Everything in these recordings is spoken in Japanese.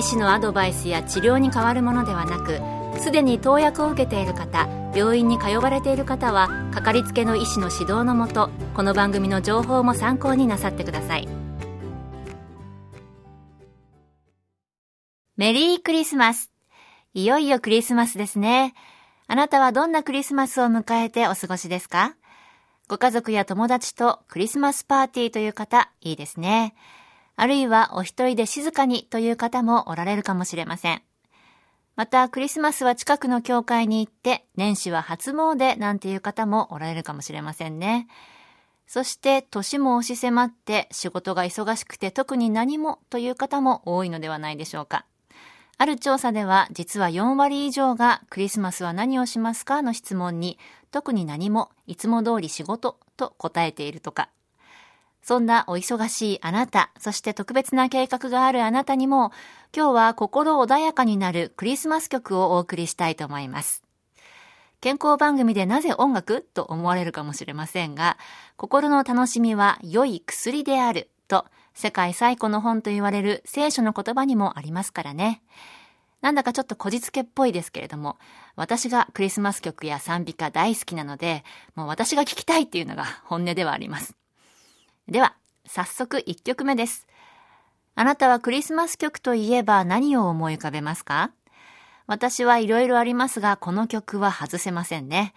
医師のアドバイスや治療に変わるものではなくすでに投薬を受けている方病院に通われている方はかかりつけの医師の指導のもとこの番組の情報も参考になさってください。メリークリスマス。いよいよクリスマスですね。あなたはどんなクリスマスを迎えてお過ごしですか？ご家族や友達とクリスマスパーティーという方、いいですね。あるいはお一人で静かにという方もおられるかもしれません。また、クリスマスは近くの教会に行って、年始は初詣なんていう方もおられるかもしれませんね。そして、年も押し迫って仕事が忙しくて特に何もという方も多いのではないでしょうか。ある調査では、実は4割以上がクリスマスは何をしますかの質問に、特に何も、いつも通り仕事と答えているとか。そんなお忙しいあなた、そして特別な計画があるあなたにも、今日は心穏やかになるクリスマス曲をお送りしたいと思います。健康番組でなぜ音楽と思われるかもしれませんが、心の楽しみは良い薬であると、世界最古の本と言われる聖書の言葉にもありますからね。なんだかちょっとこじつけっぽいですけれども、私がクリスマス曲や賛美歌大好きなので、もう私が聴きたいっていうのが本音ではあります。では、早速1曲目です。あなたはクリスマス曲といえば何を思い浮かべますか？私はいろいろありますが、この曲は外せませんね。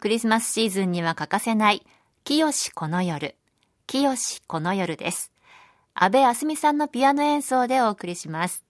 クリスマスシーズンには欠かせない、清この夜。清この夜です。安倍あすみさんのピアノ演奏でお送りします。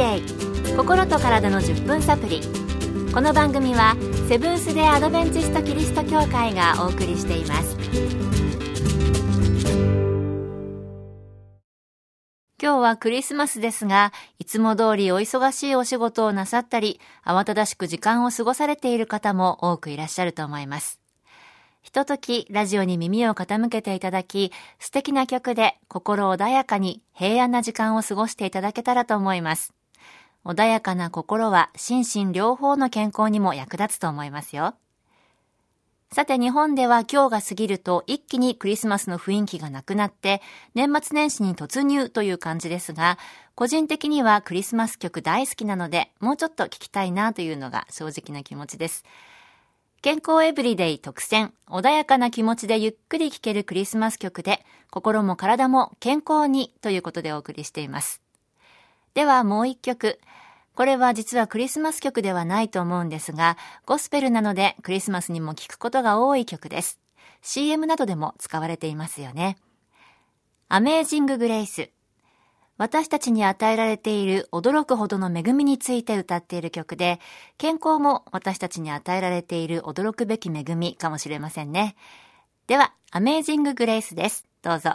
デイ心と体の10分サプリこの番組はセブンス・デ・アドベンチスト・キリスト教会がお送りしています今日はクリスマスですが、いつも通りお忙しいお仕事をなさったり、慌ただしく時間を過ごされている方も多くいらっしゃると思います。ひとときラジオに耳を傾けていただき、素敵な曲で心穏やかに平安な時間を過ごしていただけたらと思います。穏やかな心は心身両方の健康にも役立つと思いますよ。さて日本では今日が過ぎると一気にクリスマスの雰囲気がなくなって年末年始に突入という感じですが、個人的にはクリスマス曲大好きなのでもうちょっと聴きたいなというのが正直な気持ちです。健康エブリデイ特選、穏やかな気持ちでゆっくり聴けるクリスマス曲で、心も体も健康にということでお送りしています。ではもう一曲。これは実はクリスマス曲ではないと思うんですが、ゴスペルなのでクリスマスにも聴くことが多い曲です。CM などでも使われていますよね。アメージング・グレイス。私たちに与えられている驚くほどの恵みについて歌っている曲で、健康も私たちに与えられている驚くべき恵みかもしれませんね。では、アメージング・グレイスです。どうぞ。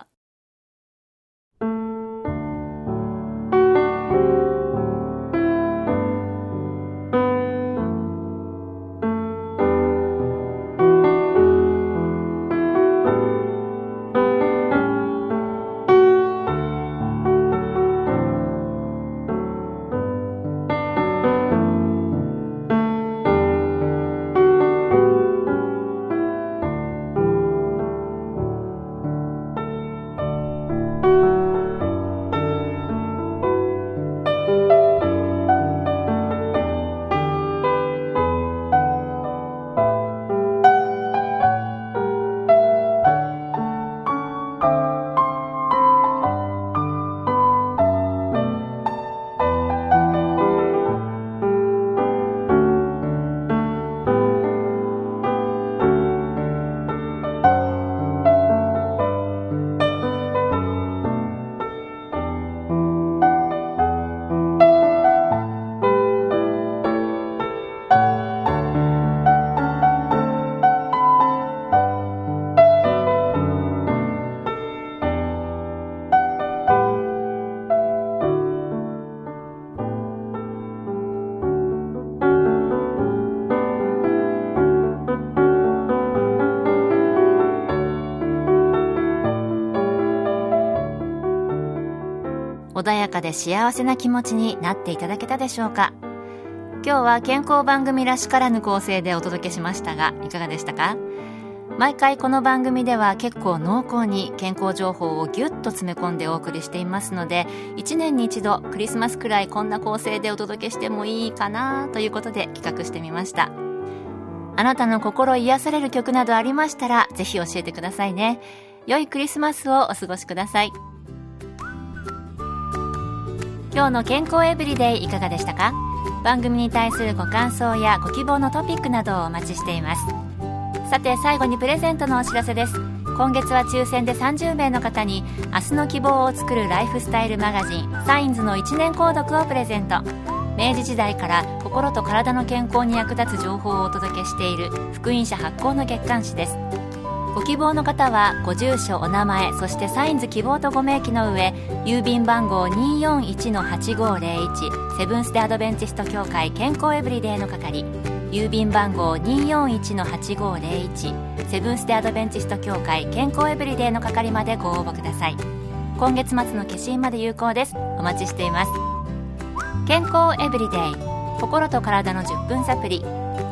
穏やかで幸せな気持ちになっていただけたでしょうか？今日は健康番組らしからぬ構成でお届けしましたがいかがでしたか？毎回この番組では結構濃厚に健康情報をギュッと詰め込んでお送りしていますので1年に一度クリスマスくらいこんな構成でお届けしてもいいかなということで企画してみました。あなたの心癒される曲などありましたらぜひ教えてくださいね。良いクリスマスをお過ごしください。今日の健康エブリデイいかがでしたか？番組に対するご感想やご希望のトピックなどをお待ちしています。さて最後にプレゼントのお知らせです。今月は抽選で30名の方に明日の希望を作るライフスタイルマガジンサインズの1年購読をプレゼント。明治時代から心と体の健康に役立つ情報をお届けしている福音社発行の月刊誌です。ご希望の方はご住所お名前そしてサインズ希望とご明記の上郵便番号241-8501セブンス・デ・アドベンチスト協会健康エブリデイの係郵便番号241-8501セブンス・デ・アドベンチスト協会健康エブリデイの係までご応募ください。今月末の消印まで有効です。お待ちしています。健康エブリデイ心と体の10分サプリ